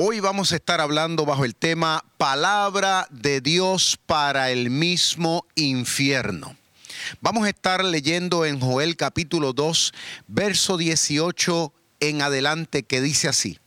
Hoy vamos a estar hablando bajo el tema Palabra de Dios para el mismo infierno. Vamos a estar leyendo en Joel capítulo 2, verso 18 en adelante que dice así.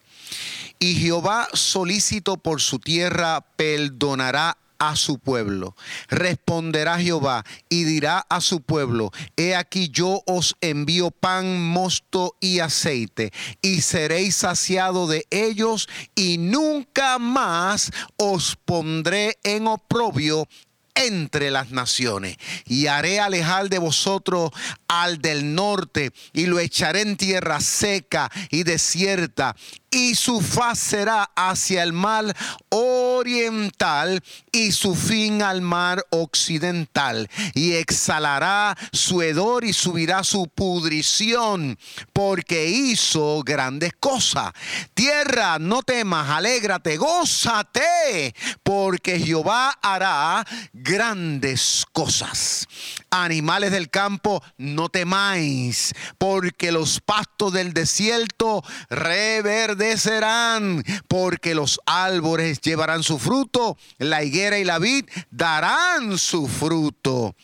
Y Jehová solícito por su tierra perdonará a su pueblo. Responderá Jehová y dirá a su pueblo, he aquí yo os envío pan, mosto y aceite, y seréis saciados de ellos, y nunca más os pondré en oprobio entre las naciones y haré alejar de vosotros al del norte y lo echaré en tierra seca y desierta y su faz será hacia el mar oriental y su fin al mar occidental. Y exhalará su hedor y subirá su pudrición, porque hizo grandes cosas. Tierra, no temas, alégrate, gózate, porque Jehová hará grandes cosas. Animales del campo, no temáis, porque los pastos del desierto reverden serán porque los árboles llevarán su fruto, la higuera y la vid darán su fruto.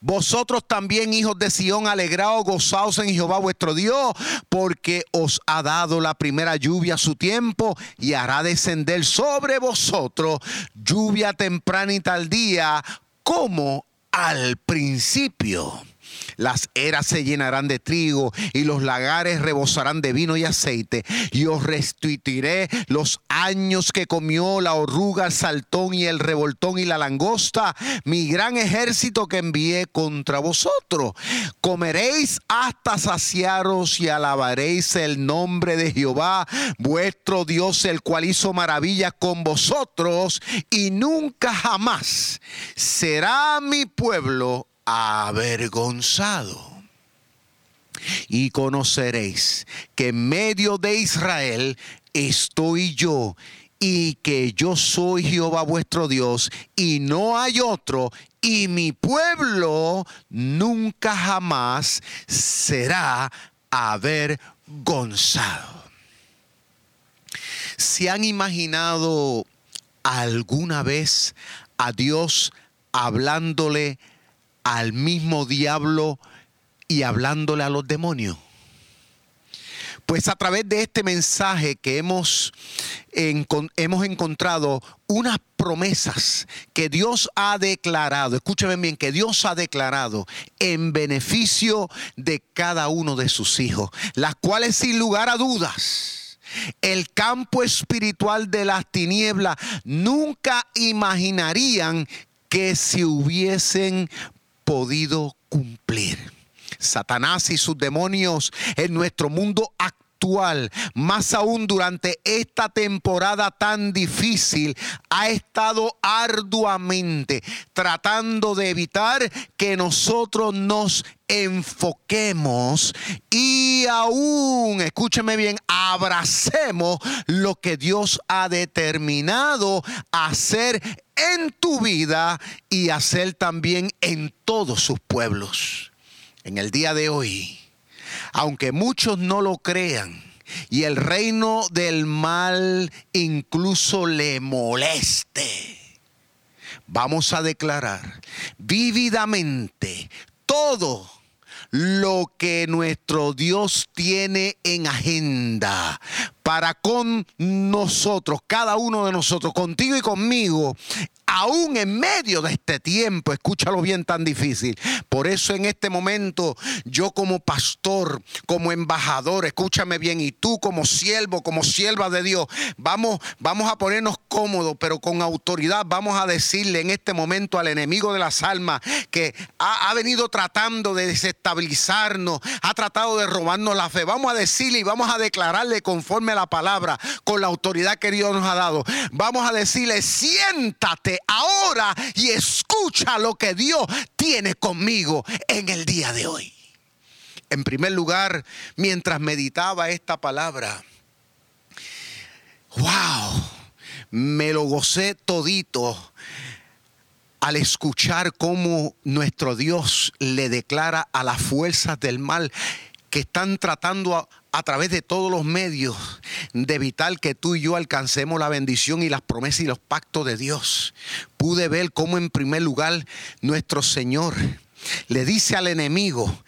Vosotros también, hijos de Sión, alegraos, gozaos en Jehová vuestro Dios, porque os ha dado la primera lluvia a su tiempo y hará descender sobre vosotros lluvia temprana y tardía, como al principio. Las eras se llenarán de trigo y los lagares rebosarán de vino y aceite. Y os restituiré los años que comió la oruga, el saltón y el revoltón y la langosta, mi gran ejército que envié contra vosotros. Comeréis hasta saciaros y alabaréis el nombre de Jehová, vuestro Dios, el cual hizo maravillas con vosotros y nunca jamás será mi pueblo avergonzado. Y conoceréis que en medio de Israel estoy yo y que yo soy Jehová vuestro Dios y no hay otro y mi pueblo nunca jamás será avergonzado. ¿Se han imaginado alguna vez a Dios hablándole al mismo diablo y hablándole a los demonios? Pues a través de este mensaje que hemos, hemos encontrado unas promesas que Dios ha declarado, escúchame bien, que Dios ha declarado en beneficio de cada uno de sus hijos, las cuales sin lugar a dudas, el campo espiritual de las tinieblas nunca imaginarían que se hubiesen podido cumplir. Satanás y sus demonios en nuestro mundo actual, más aún durante esta temporada tan difícil, ha estado arduamente tratando de evitar que nosotros nos enfoquemos y aún, escúcheme bien, abracemos lo que Dios ha determinado hacer en tu vida y hacer también en todos sus pueblos. En el día de hoy, aunque muchos no lo crean, y el reino del mal incluso le moleste, vamos a declarar vívidamente todo lo que nuestro Dios tiene en agenda para con nosotros, cada uno de nosotros, contigo y conmigo, aún en medio de este tiempo, escúchalo bien tan difícil. Por eso en este momento yo como pastor, como embajador, escúchame bien, y tú como siervo, como sierva de Dios, vamos, vamos a ponernos cómodos, pero con autoridad vamos a decirle en este momento al enemigo de las almas que ha, ha venido tratando de desestabilizarnos, ha tratado de robarnos la fe. Vamos a decirle y vamos a declararle conforme a la palabra, con la autoridad que Dios nos ha dado. Vamos a decirle, siéntate ahora y escucha lo que Dios tiene conmigo en el día de hoy. En primer lugar, mientras meditaba esta palabra, wow, me lo gocé todito al escuchar cómo nuestro Dios le declara a las fuerzas del mal que están tratando a, a través de todos los medios de evitar que tú y yo alcancemos la bendición y las promesas y los pactos de Dios, pude ver cómo en primer lugar nuestro Señor le dice al enemigo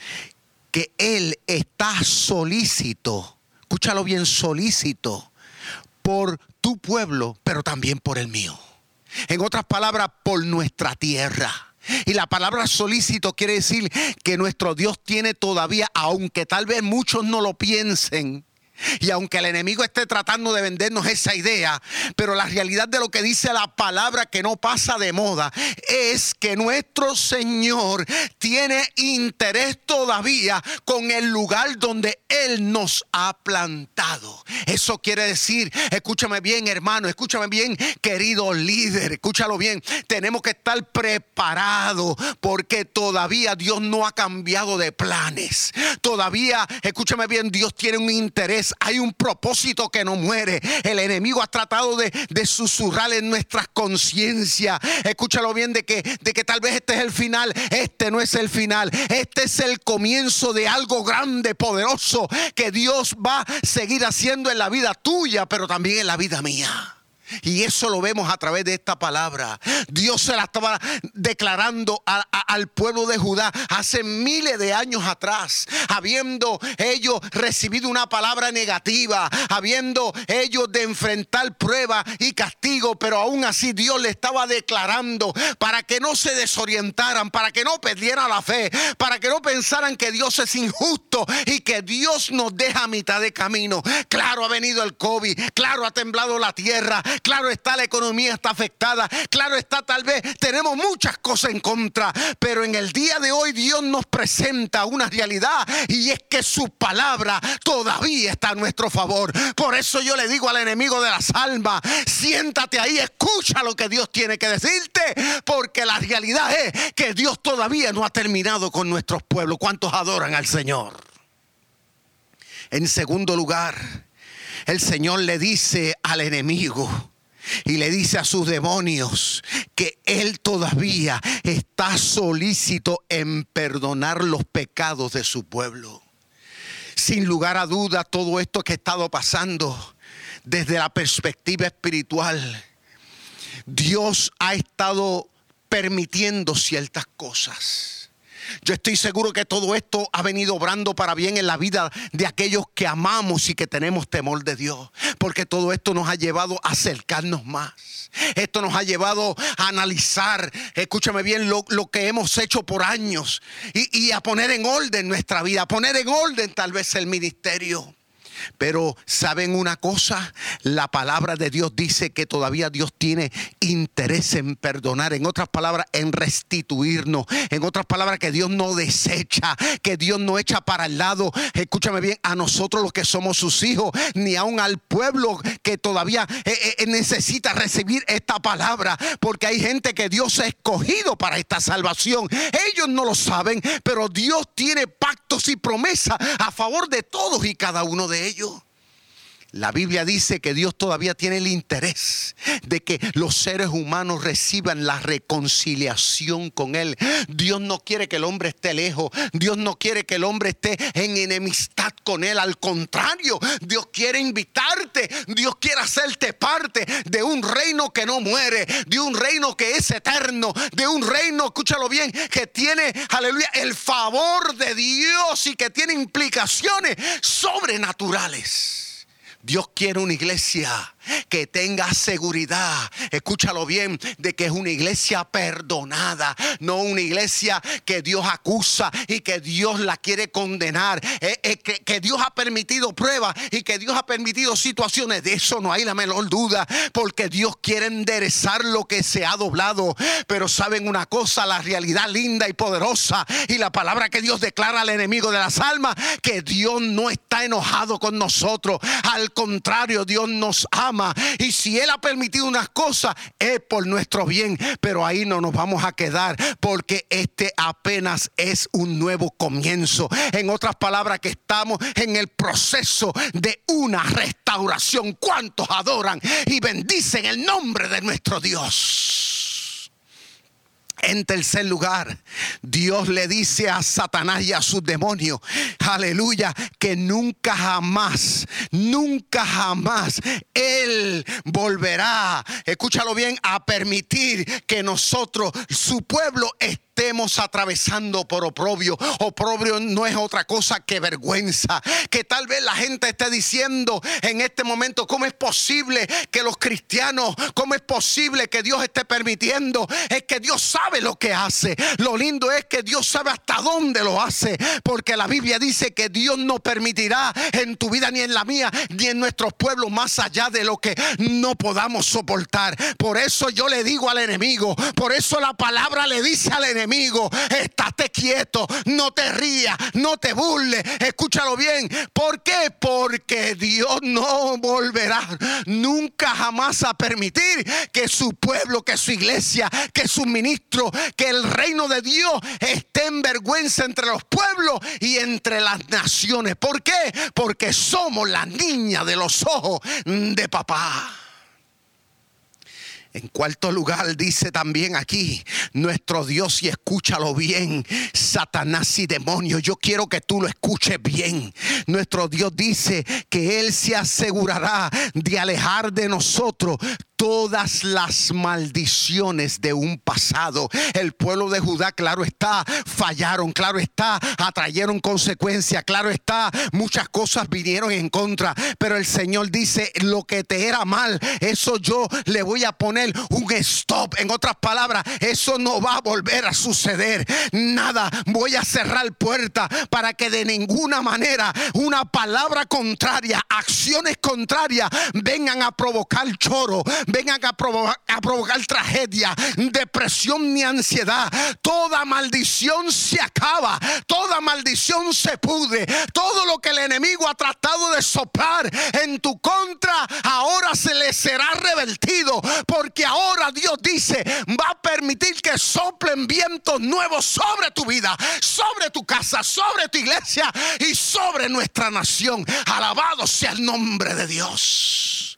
que Él está solícito, escúchalo bien, solícito por tu pueblo, pero también por el mío. En otras palabras, por nuestra tierra. Y la palabra solícito quiere decir que nuestro Dios tiene todavía, aunque tal vez muchos no lo piensen, y aunque el enemigo esté tratando de vendernos esa idea, pero la realidad de lo que dice la palabra que no pasa de moda es que nuestro Señor tiene interés todavía con el lugar donde Él nos ha plantado. Eso quiere decir, escúchame bien hermano, escúchame bien querido líder, escúchalo bien, tenemos que estar preparados porque todavía Dios no ha cambiado de planes. Todavía, escúchame bien, Dios tiene un interés hay un propósito que no muere. El enemigo ha tratado de, susurrar en nuestras conciencias. Escúchalo bien de que, de que tal vez este es el final. Este no es el final. Este es el comienzo de algo grande, poderoso, que Dios va a seguir haciendo en la vida tuya, pero también en la vida mía. Y eso lo vemos a través de esta palabra. Dios se la estaba declarando al pueblo de Judá hace miles de años atrás, habiendo ellos recibido una palabra negativa, habiendo ellos de enfrentar prueba y castigo, pero aún así Dios le estaba declarando para que no se desorientaran, para que no perdieran la fe, para que no pensaran que Dios es injusto y que Dios nos deja a mitad de camino. Claro, ha venido el COVID, claro, ha temblado la tierra, Claro está, la economía está afectada. Claro está, tal vez tenemos muchas cosas en contra. Pero en el día de hoy Dios nos presenta una realidad y es que su palabra todavía está a nuestro favor. Por eso yo le digo al enemigo de las almas, siéntate ahí, escucha lo que Dios tiene que decirte. Porque la realidad es que Dios todavía no ha terminado con nuestros pueblos. ¿Cuántos adoran al Señor? En segundo lugar, el Señor le dice al enemigo, y le dice a sus demonios que Él todavía está solícito en perdonar los pecados de su pueblo. Sin lugar a duda, todo esto que ha estado pasando desde la perspectiva espiritual, Dios ha estado permitiendo ciertas cosas yo estoy seguro que todo esto ha venido obrando para bien en la vida de aquellos que amamos y que tenemos temor de Dios. Porque todo esto nos ha llevado a acercarnos más. Esto nos ha llevado a analizar, escúchame bien, lo, que hemos hecho por años y, y a poner en orden nuestra vida, a poner en orden tal vez el ministerio. Pero ¿saben una cosa? La palabra de Dios dice que todavía Dios tiene interés en perdonar. En otras palabras, en restituirnos. En otras palabras, que Dios no desecha, que Dios no echa para el lado. Escúchame bien, a nosotros los que somos sus hijos, ni aun al pueblo que todavía eh, eh, necesita recibir esta palabra. Porque hay gente que Dios ha escogido para esta salvación. Ellos no lo saben, pero Dios tiene pactos y promesas a favor de todos y cada uno de ellos ello. La Biblia dice que Dios todavía tiene el interés de que los seres humanos reciban la reconciliación con Él. Dios no quiere que el hombre esté lejos. Dios no quiere que el hombre esté en enemistad con Él. Al contrario, Dios quiere invitarte. Dios quiere hacerte parte de un reino que no muere, de un reino que es eterno, de un reino, escúchalo bien, que tiene, aleluya, el favor de Dios y que tiene implicaciones sobrenaturales. Dios quiere una iglesia que tenga seguridad, escúchalo bien, de que es una iglesia perdonada, no una iglesia que Dios acusa y que Dios la quiere condenar, eh, eh, que, Dios ha permitido pruebas y que Dios ha permitido situaciones, de eso no hay la menor duda, porque Dios quiere enderezar lo que se ha doblado, pero saben una cosa, la realidad linda y poderosa y la palabra que Dios declara al enemigo de las almas, que Dios no está enojado con nosotros, al contrario, Dios nos ama y si Él ha permitido unas cosas, es por nuestro bien. Pero ahí no nos vamos a quedar porque este apenas es un nuevo comienzo. En otras palabras, que estamos en el proceso de una restauración. ¿Cuántos adoran y bendicen el nombre de nuestro Dios? En tercer lugar, Dios le dice a Satanás y a sus demonios, aleluya, que nunca jamás, nunca jamás Él volverá, escúchalo bien, a permitir que nosotros, su pueblo, estemos atravesando por oprobio. Oprobio no es otra cosa que vergüenza. Que tal vez la gente esté diciendo en este momento, ¿cómo es posible que los cristianos, cómo es posible que Dios esté permitiendo? Es que Dios sabe lo que hace. Lo lindo es que Dios sabe hasta dónde lo hace. Porque la Biblia dice que Dios no permitirá en tu vida ni en la mía, ni en nuestros pueblos más allá de lo que no podamos soportar. Por eso yo le digo al enemigo, por eso la palabra le dice al enemigo amigo, estate quieto, no te rías, no te burles, escúchalo bien. ¿Por qué? Porque Dios no volverá nunca jamás a permitir que su pueblo, que su iglesia, que su ministro, que el reino de Dios esté en vergüenza entre los pueblos y entre las naciones. ¿Por qué? Porque somos la niña de los ojos de papá. En cuarto lugar dice también aquí, nuestro Dios y escúchalo bien, Satanás y demonios, yo quiero que tú lo escuches bien. Nuestro Dios dice que Él se asegurará de alejar de nosotros todas las maldiciones de un pasado. El pueblo de Judá, claro está, fallaron, claro está, atrayeron consecuencias, claro está, muchas cosas vinieron en contra, pero el Señor dice, lo que te era mal, eso yo le voy a poner un stop. En otras palabras, eso no va a volver a suceder. Nada, voy a cerrar puerta para que de ninguna manera una palabra contraria, acciones contrarias vengan a provocar choro, vengan a provocar, tragedia, depresión ni ansiedad. Toda maldición se acaba, toda maldición se pude. Todo lo que el enemigo ha tratado de soplar en tu contra, ahora se le será revertido. Porque ahora Dios dice, va a permitir que soplen vientos nuevos sobre tu vida, sobre tu casa, sobre tu iglesia y sobre nuestra nación. Alabado sea el nombre de Dios.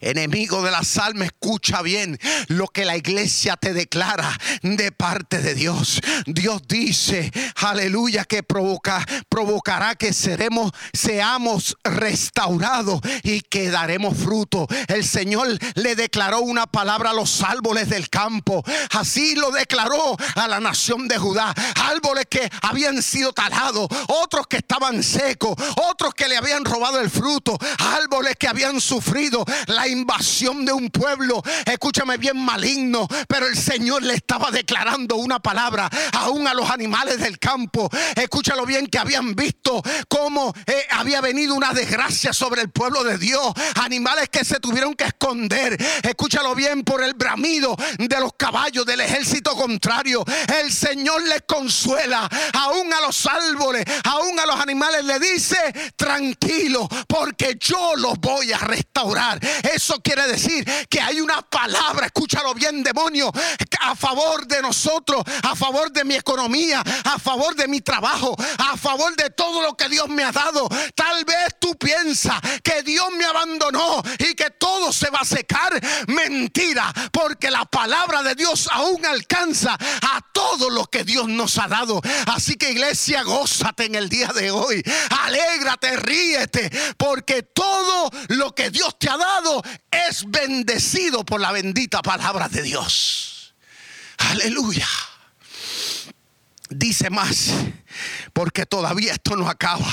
Enemigo de las almas, escucha bien lo que la iglesia te declara de parte de Dios. Dios dice, aleluya, que provoca, provocará que seremos, seamos restaurados y que daremos fruto. El Señor le declaró una palabra a los árboles del campo. Así lo declaró a la nación de Judá. Árboles que habían sido talados, otros que estaban secos, otros que le habían robado el fruto, árboles que habían sufrido la invasión de un pueblo, escúchame bien, maligno, pero el Señor le estaba declarando una palabra aún a los animales del campo. Escúchalo bien, que habían visto cómo eh, había venido una desgracia sobre el pueblo de Dios. Animales que se tuvieron que esconder. Escúchalo bien por el bramido de los caballos del ejército contrario. El Señor les consuela, aún a los árboles, aún a los animales le dice, tranquilo, porque yo los voy a restaurar. Eso quiere decir que hay una palabra, escúchalo bien, demonio, a favor de nosotros, a favor de mi economía, a favor de mi trabajo, a favor de todo lo que Dios me ha dado. Tal vez tú piensas que Dios me abandonó y que todo se va a secar. Mentira, porque la palabra de Dios aún alcanza a todo lo que Dios nos ha dado. Así que iglesia, gózate en el día de hoy. Alégrate, ríete, porque todo lo que Dios te ha dado es bendecido por la bendita palabra de Dios. Aleluya. Dice más, porque todavía esto no acaba.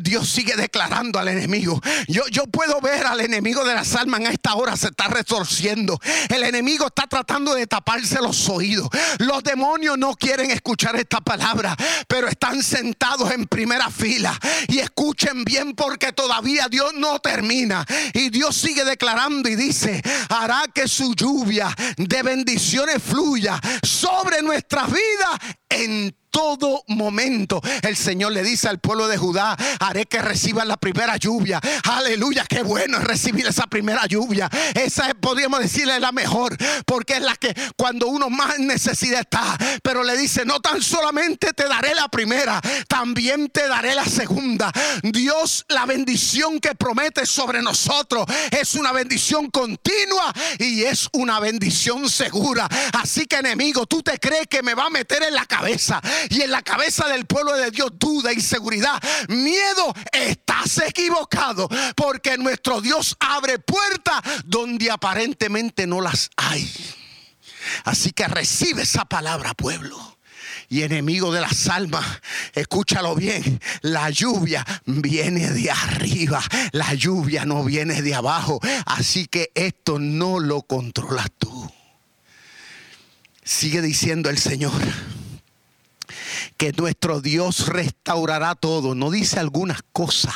Dios sigue declarando al enemigo. Yo, yo puedo ver al enemigo de las almas en esta hora se está retorciendo. El enemigo está tratando de taparse los oídos. Los demonios no quieren escuchar esta palabra, pero están sentados en primera fila. Y escuchen bien porque todavía Dios no termina. Y Dios sigue declarando y dice, hará que su lluvia de bendiciones fluya sobre nuestras vidas en todo momento. El Señor le dice al pueblo de Judá, haré que reciban la primera lluvia. Aleluya, qué bueno es recibir esa primera lluvia. Esa es, podríamos decirle, la mejor, porque es la que cuando uno más necesidad está. Pero le dice, no tan solamente te daré la primera, también te daré la segunda. Dios, la bendición que promete sobre nosotros es una bendición continua y es una bendición segura. Así que enemigo, tú te crees que me va a meter en la cabeza y en la cabeza del pueblo de Dios duda, inseguridad, miedo, estás equivocado porque nuestro Dios abre puertas donde aparentemente no las hay. Así que recibe esa palabra, pueblo y enemigo de las almas. Escúchalo bien, la lluvia viene de arriba, la lluvia no viene de abajo. Así que esto no lo controlas tú. Sigue diciendo el Señor que nuestro Dios restaurará todo. No dice algunas cosas.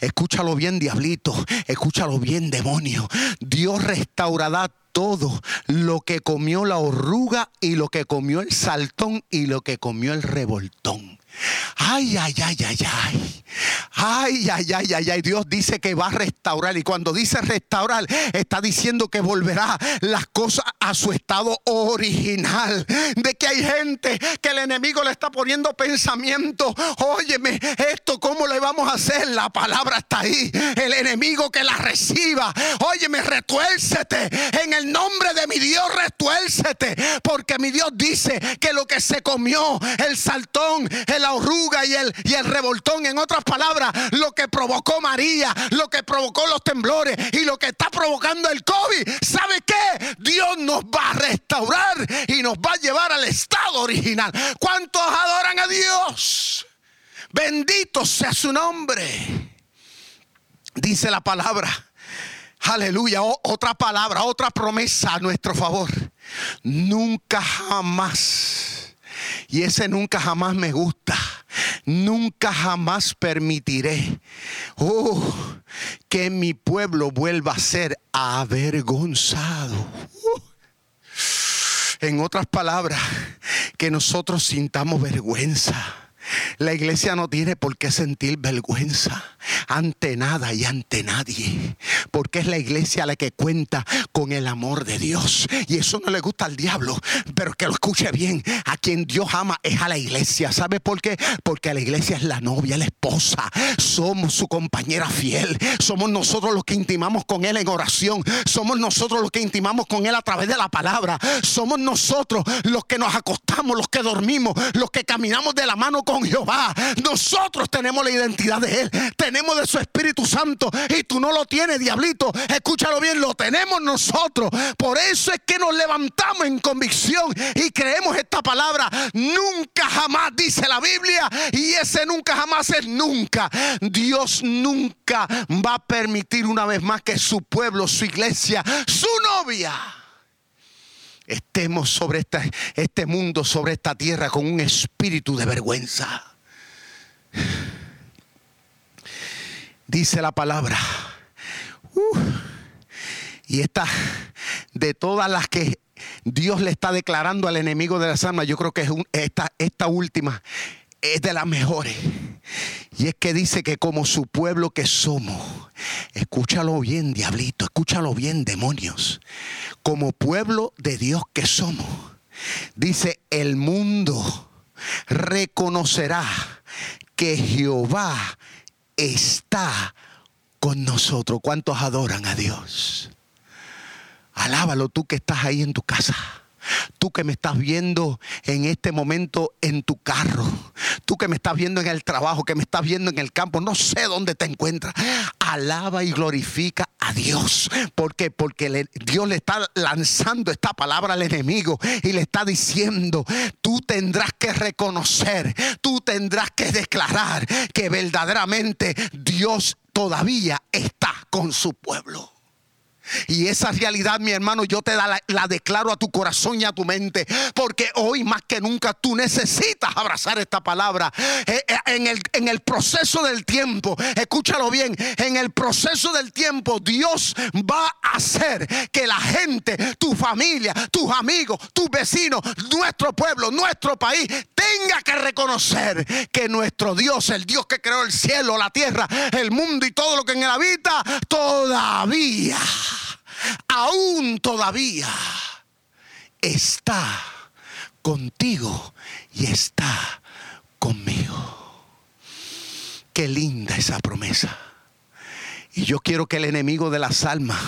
Escúchalo bien, diablito. Escúchalo bien, demonio. Dios restaurará todo lo que comió la oruga y lo que comió el saltón y lo que comió el revoltón. Ay, ay, ay, ay, ay. Ay, ay, ay, ay, ay. Dios dice que va a restaurar. Y cuando dice restaurar, está diciendo que volverá las cosas a su estado original. De que hay gente que el enemigo le está poniendo pensamiento. Óyeme, esto cómo le vamos a hacer. La palabra está ahí. El enemigo que la reciba. Óyeme, retuércete. En el nombre de mi Dios, retuércete. Porque mi Dios dice que lo que se comió, el saltón, el oruga y el, y el revoltón. En otras palabras, lo que provocó María, lo que provocó los temblores y lo que está provocando el COVID. ¿Sabe qué? Dios nos va a restaurar y nos va a llevar al estado original. ¿Cuántos adoran a Dios? Bendito sea su nombre. Dice la palabra. Aleluya. otra palabra, otra promesa a nuestro favor. Nunca jamás y ese nunca jamás me gusta. Nunca jamás permitiré oh, que mi pueblo vuelva a ser avergonzado. Uh. En otras palabras, que nosotros sintamos vergüenza la iglesia no tiene por qué sentir vergüenza ante nada y ante nadie, porque es la iglesia la que cuenta con el amor de Dios. Y eso no le gusta al diablo, pero que lo escuche bien, a quien Dios ama es a la iglesia. ¿Sabe por qué? Porque la iglesia es la novia, la esposa, somos su compañera fiel, somos nosotros los que intimamos con Él en oración, somos nosotros los que intimamos con Él a través de la palabra, somos nosotros los que nos acostamos, los que dormimos, los que caminamos de la mano con Jehová. Nosotros tenemos la identidad de Él. Tenemos de su Espíritu Santo. Y tú no lo tienes, diablito. Escúchalo bien, lo tenemos nosotros. Por eso es que nos levantamos en convicción y creemos esta palabra. Nunca jamás dice la Biblia. Y ese nunca jamás es nunca. Dios nunca va a permitir una vez más que su pueblo, su iglesia, su novia estemos sobre este mundo, sobre esta tierra, con un espíritu de vergüenza. Dice la palabra. Uh, y esta, de todas las que Dios le está declarando al enemigo de las almas, yo creo que es esta, esta última es de las mejores. Y es que dice que como su pueblo que somos, escúchalo bien, diablito, escúchalo bien, demonios, como pueblo de Dios que somos, dice, el mundo reconocerá que Jehová está con nosotros. ¿Cuántos adoran a Dios? Alábalo tú que estás ahí en tu casa. Tú que me estás viendo en este momento en tu carro. Tú que me estás viendo en el trabajo, que me estás viendo en el campo. No sé dónde te encuentras. Alaba y glorifica a Dios. Porque Dios le está lanzando esta palabra al enemigo y le está diciendo, tú tendrás que reconocer, tú tendrás que declarar que verdaderamente Dios todavía está con su pueblo. Y esa realidad, mi hermano, yo te la, la, declaro a tu corazón y a tu mente. Porque hoy más que nunca tú necesitas abrazar esta palabra. Eh, eh, en el, en el proceso del tiempo, escúchalo bien, en el proceso del tiempo Dios va a hacer que la gente, tu familia, tus amigos, tus vecinos, nuestro pueblo, nuestro país, tenga que reconocer que nuestro Dios, el Dios que creó el cielo, la tierra, el mundo y todo lo que en él habita, todavía aún todavía está contigo y está conmigo. Qué linda esa promesa. Y yo quiero que el enemigo de las almas,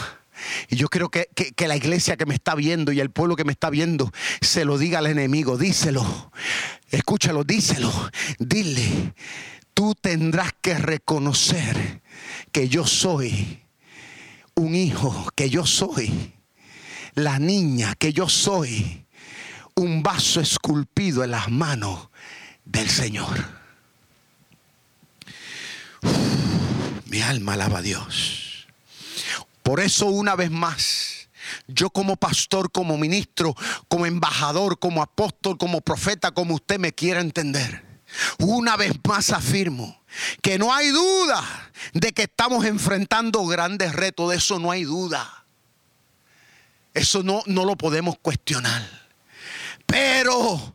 y yo quiero que, que, la iglesia que me está viendo y el pueblo que me está viendo, se lo diga al enemigo, díselo, escúchalo, díselo, dile, tú tendrás que reconocer que yo soy un hijo que yo soy, la niña que yo soy, un vaso esculpido en las manos del Señor. mi alma alaba a Dios. Por eso una vez más, yo como pastor, como ministro, como embajador, como apóstol, como profeta, como usted me quiera entender, una vez más afirmo que no hay duda de que estamos enfrentando grandes retos, de eso no hay duda. Eso no, no lo podemos cuestionar. Pero,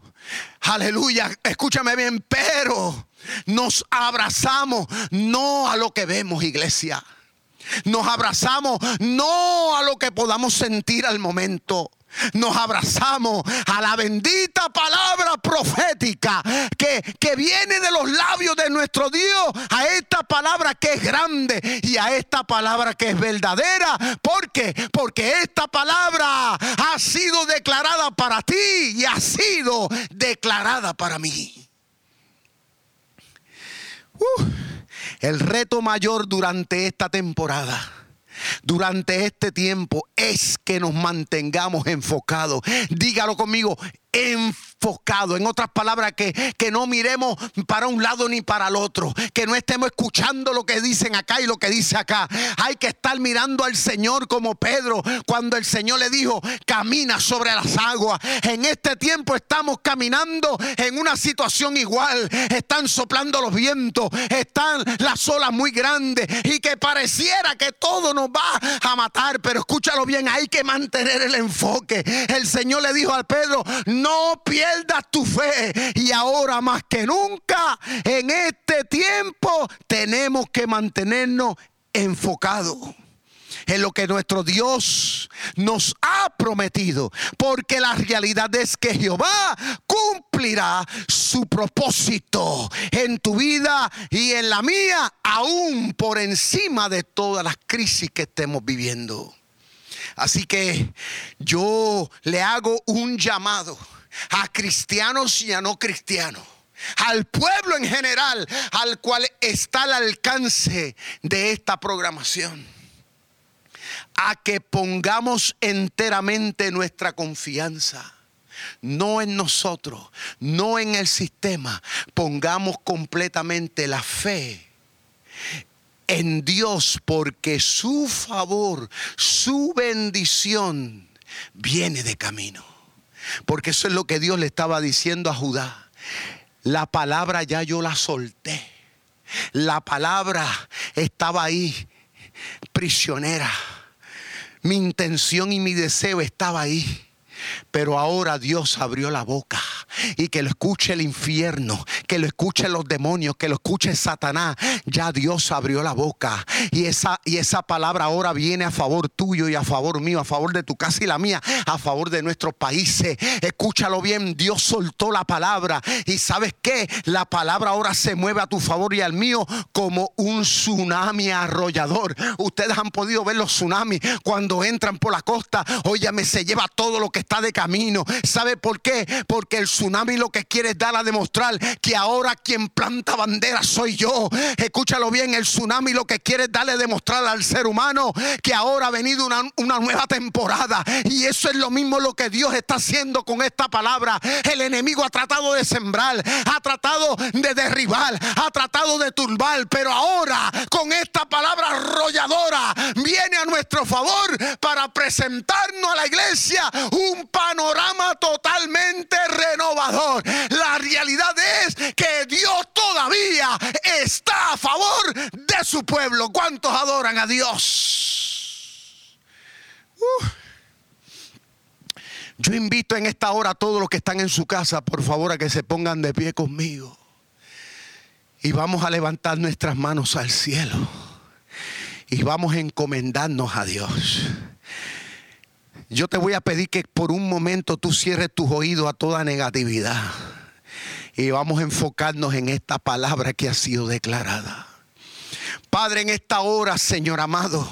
aleluya, escúchame bien, pero nos abrazamos no a lo que vemos, iglesia. Nos abrazamos no a lo que podamos sentir al momento nos abrazamos a la bendita palabra profética que, que, viene de los labios de nuestro Dios, a esta palabra que es grande y a esta palabra que es verdadera. ¿Por qué? Porque esta palabra ha sido declarada para ti y ha sido declarada para mí. Uh, el reto mayor durante esta temporada durante este tiempo es que nos mantengamos enfocados. Dígalo conmigo, enfocado. En otras palabras, que, que no miremos para un lado ni para el otro. Que no estemos escuchando lo que dicen acá y lo que dice acá. Hay que estar mirando al Señor como Pedro cuando el Señor le dijo, camina sobre las aguas. En este tiempo estamos caminando en una situación igual. Están soplando los vientos, están las olas muy grandes y que pareciera que todo nos va a matar. Pero escúchalo bien, hay que mantener el enfoque. El Señor le dijo al Pedro, no pierdas tu fe. Y ahora más que nunca, en este tiempo, tenemos que mantenernos enfocados en lo que nuestro Dios nos ha prometido. Porque la realidad es que Jehová cumplirá su propósito en tu vida y en la mía, aún por encima de todas las crisis que estemos viviendo. Así que yo le hago un llamado a cristianos y a no cristianos al pueblo en general al cual está al alcance de esta programación. A que pongamos enteramente nuestra confianza. No en nosotros, no en el sistema. Pongamos completamente la fe en Dios porque su favor, su bendición viene de camino. Porque eso es lo que Dios le estaba diciendo a Judá. La palabra ya yo la solté. La palabra estaba ahí, prisionera. Mi intención y mi deseo estaba ahí. Pero ahora Dios abrió la boca y que lo escuche el infierno, que lo escuchen los demonios, que lo escuche Satanás. Ya Dios abrió la boca y esa, y esa palabra ahora viene a favor tuyo y a favor mío, a favor de tu casa y la mía, a favor de nuestros países. Escúchalo bien, Dios soltó la palabra y sabes qué, la palabra ahora se mueve a tu favor y al mío como un tsunami arrollador. Ustedes han podido ver los tsunamis cuando entran por la costa. Óyame, se lleva todo lo que está de camino. ¿Sabe por qué? Porque el tsunami lo que quiere es dar a demostrar que ahora quien planta bandera soy yo. Escúchalo bien, el tsunami lo que quiere es darle a demostrar al ser humano que ahora ha venido una, una nueva temporada. Y eso es lo mismo lo que Dios está haciendo con esta palabra. El enemigo ha tratado de sembrar, ha tratado de derribar, ha tratado de turbar, pero ahora con esta palabra arrolladora viene a nuestro favor para presentarnos a la iglesia un panorama totalmente renovador. La realidad es que Dios todavía está a favor de su pueblo. ¿Cuántos adoran a Dios? Uh. Yo invito en esta hora a todos los que están en su casa, por favor, a que se pongan de pie conmigo. Y vamos a levantar nuestras manos al cielo. Y vamos a encomendarnos a Dios. Yo te voy a pedir que por un momento tú cierres tus oídos a toda negatividad. Y vamos a enfocarnos en esta palabra que ha sido declarada. Padre, en esta hora, Señor amado,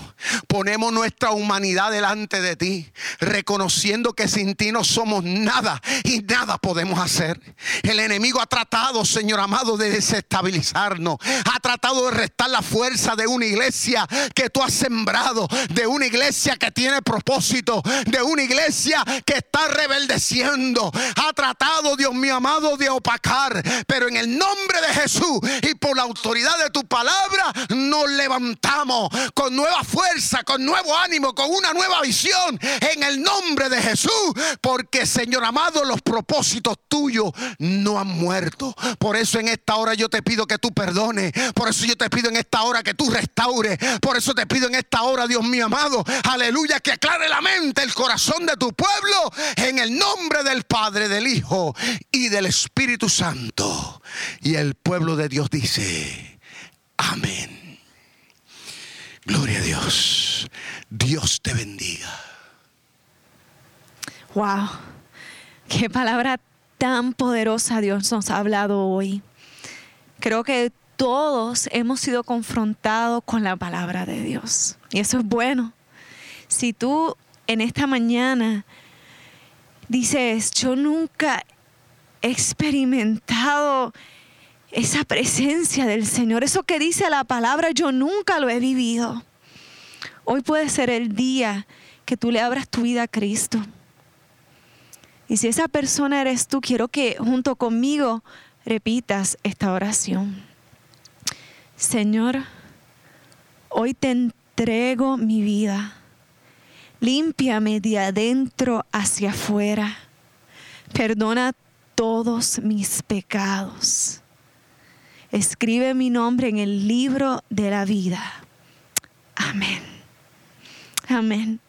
ponemos nuestra humanidad delante de ti, reconociendo que sin ti no somos nada y nada podemos hacer. El enemigo ha tratado, Señor amado, de desestabilizarnos, ha tratado de restar la fuerza de una iglesia que tú has sembrado, de una iglesia que tiene propósito, de una iglesia que está rebeldeciendo. Ha tratado, Dios mío amado, de opacar, pero en el nombre de Jesús y por la autoridad de tu palabra, nos levantamos con nueva fuerza, con nuevo ánimo, con una nueva visión en el nombre de Jesús. Porque Señor amado, los propósitos tuyos no han muerto. Por eso en esta hora yo te pido que tú perdones. Por eso yo te pido en esta hora que tú restaures. Por eso te pido en esta hora, Dios mío amado, aleluya, que aclare la mente, el corazón de tu pueblo en el nombre del Padre, del Hijo y del Espíritu Santo. Y el pueblo de Dios dice, amén. Gloria a Dios. Dios te bendiga. Wow. Qué palabra tan poderosa Dios nos ha hablado hoy. Creo que todos hemos sido confrontados con la palabra de Dios. Y eso es bueno. Si tú en esta mañana dices, yo nunca he experimentado esa presencia del Señor, eso que dice la palabra, yo nunca lo he vivido. Hoy puede ser el día que tú le abras tu vida a Cristo. Y si esa persona eres tú, quiero que junto conmigo repitas esta oración. Señor, hoy te entrego mi vida. Límpiame de adentro hacia afuera. Perdona todos mis pecados escribe mi nombre en el libro de la vida. Amén. Amén.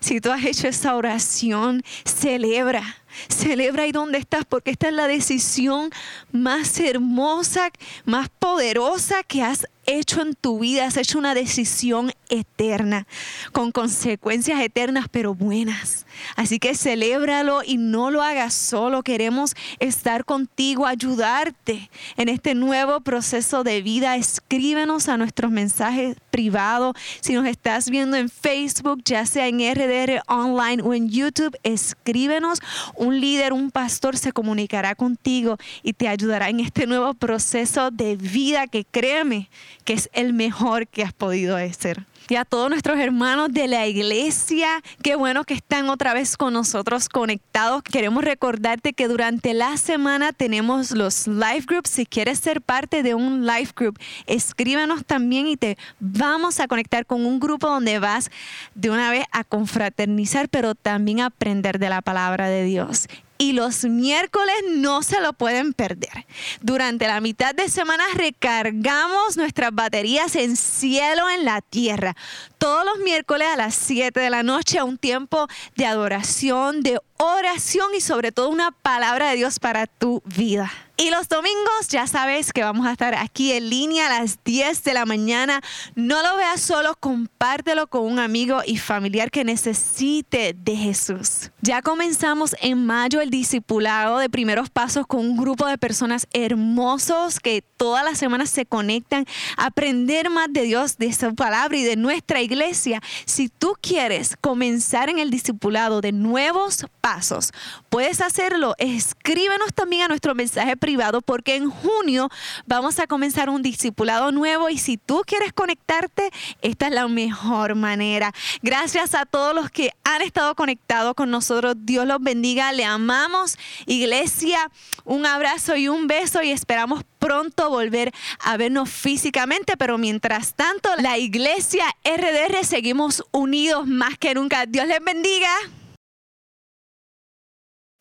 Si tú has hecho esa oración, celebra Celebra ahí donde estás porque esta es la decisión más hermosa, más poderosa que has hecho en tu vida. Has hecho una decisión eterna, con consecuencias eternas, pero buenas. Así que celébralo y no lo hagas solo. Queremos estar contigo, ayudarte en este nuevo proceso de vida. Escríbenos a nuestros mensajes privados. Si nos estás viendo en Facebook, ya sea en RDR Online o en YouTube, escríbenos un líder, un pastor se comunicará contigo y te ayudará en este nuevo proceso de vida que créeme que es el mejor que has podido hacer y a todos nuestros hermanos de la iglesia. Qué bueno que están otra vez con nosotros conectados. Queremos recordarte que durante la semana tenemos los live groups. Si quieres ser parte de un live group, escríbanos también y te vamos a conectar con un grupo donde vas de una vez a confraternizar, pero también a aprender de la palabra de Dios y los miércoles no se lo pueden perder. Durante la mitad de semana recargamos nuestras baterías en cielo en la tierra. Todos los miércoles a las 7 de la noche a un tiempo de adoración, de oración y sobre todo una palabra de Dios para tu vida. Y los domingos ya sabes que vamos a estar aquí en línea a las 10 de la mañana. No lo veas solo, compártelo con un amigo y familiar que necesite de Jesús. Ya comenzamos en mayo el discipulado de primeros pasos con un grupo de personas hermosos que todas las semanas se conectan a aprender más de Dios, de su palabra y de nuestra iglesia iglesia, si tú quieres comenzar en el discipulado de nuevos pasos, puedes hacerlo. Escríbenos también a nuestro mensaje privado porque en junio vamos a comenzar un discipulado nuevo y si tú quieres conectarte, esta es la mejor manera. Gracias a todos los que han estado conectados con nosotros. Dios los bendiga. Le amamos. Iglesia, un abrazo y un beso y esperamos pronto volver a vernos físicamente, pero mientras tanto, la iglesia RDR seguimos unidos más que nunca. Dios les bendiga.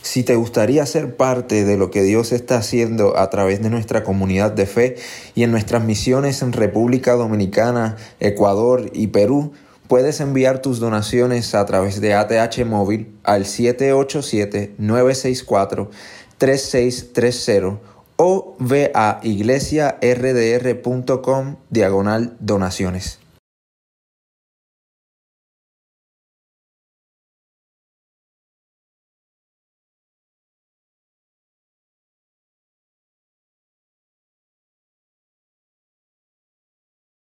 Si te gustaría ser parte de lo que Dios está haciendo a través de nuestra comunidad de fe y en nuestras misiones en República Dominicana, Ecuador y Perú, puedes enviar tus donaciones a través de ATH Móvil al 787-964-3630 o ve a iglesiardr.com diagonal donaciones.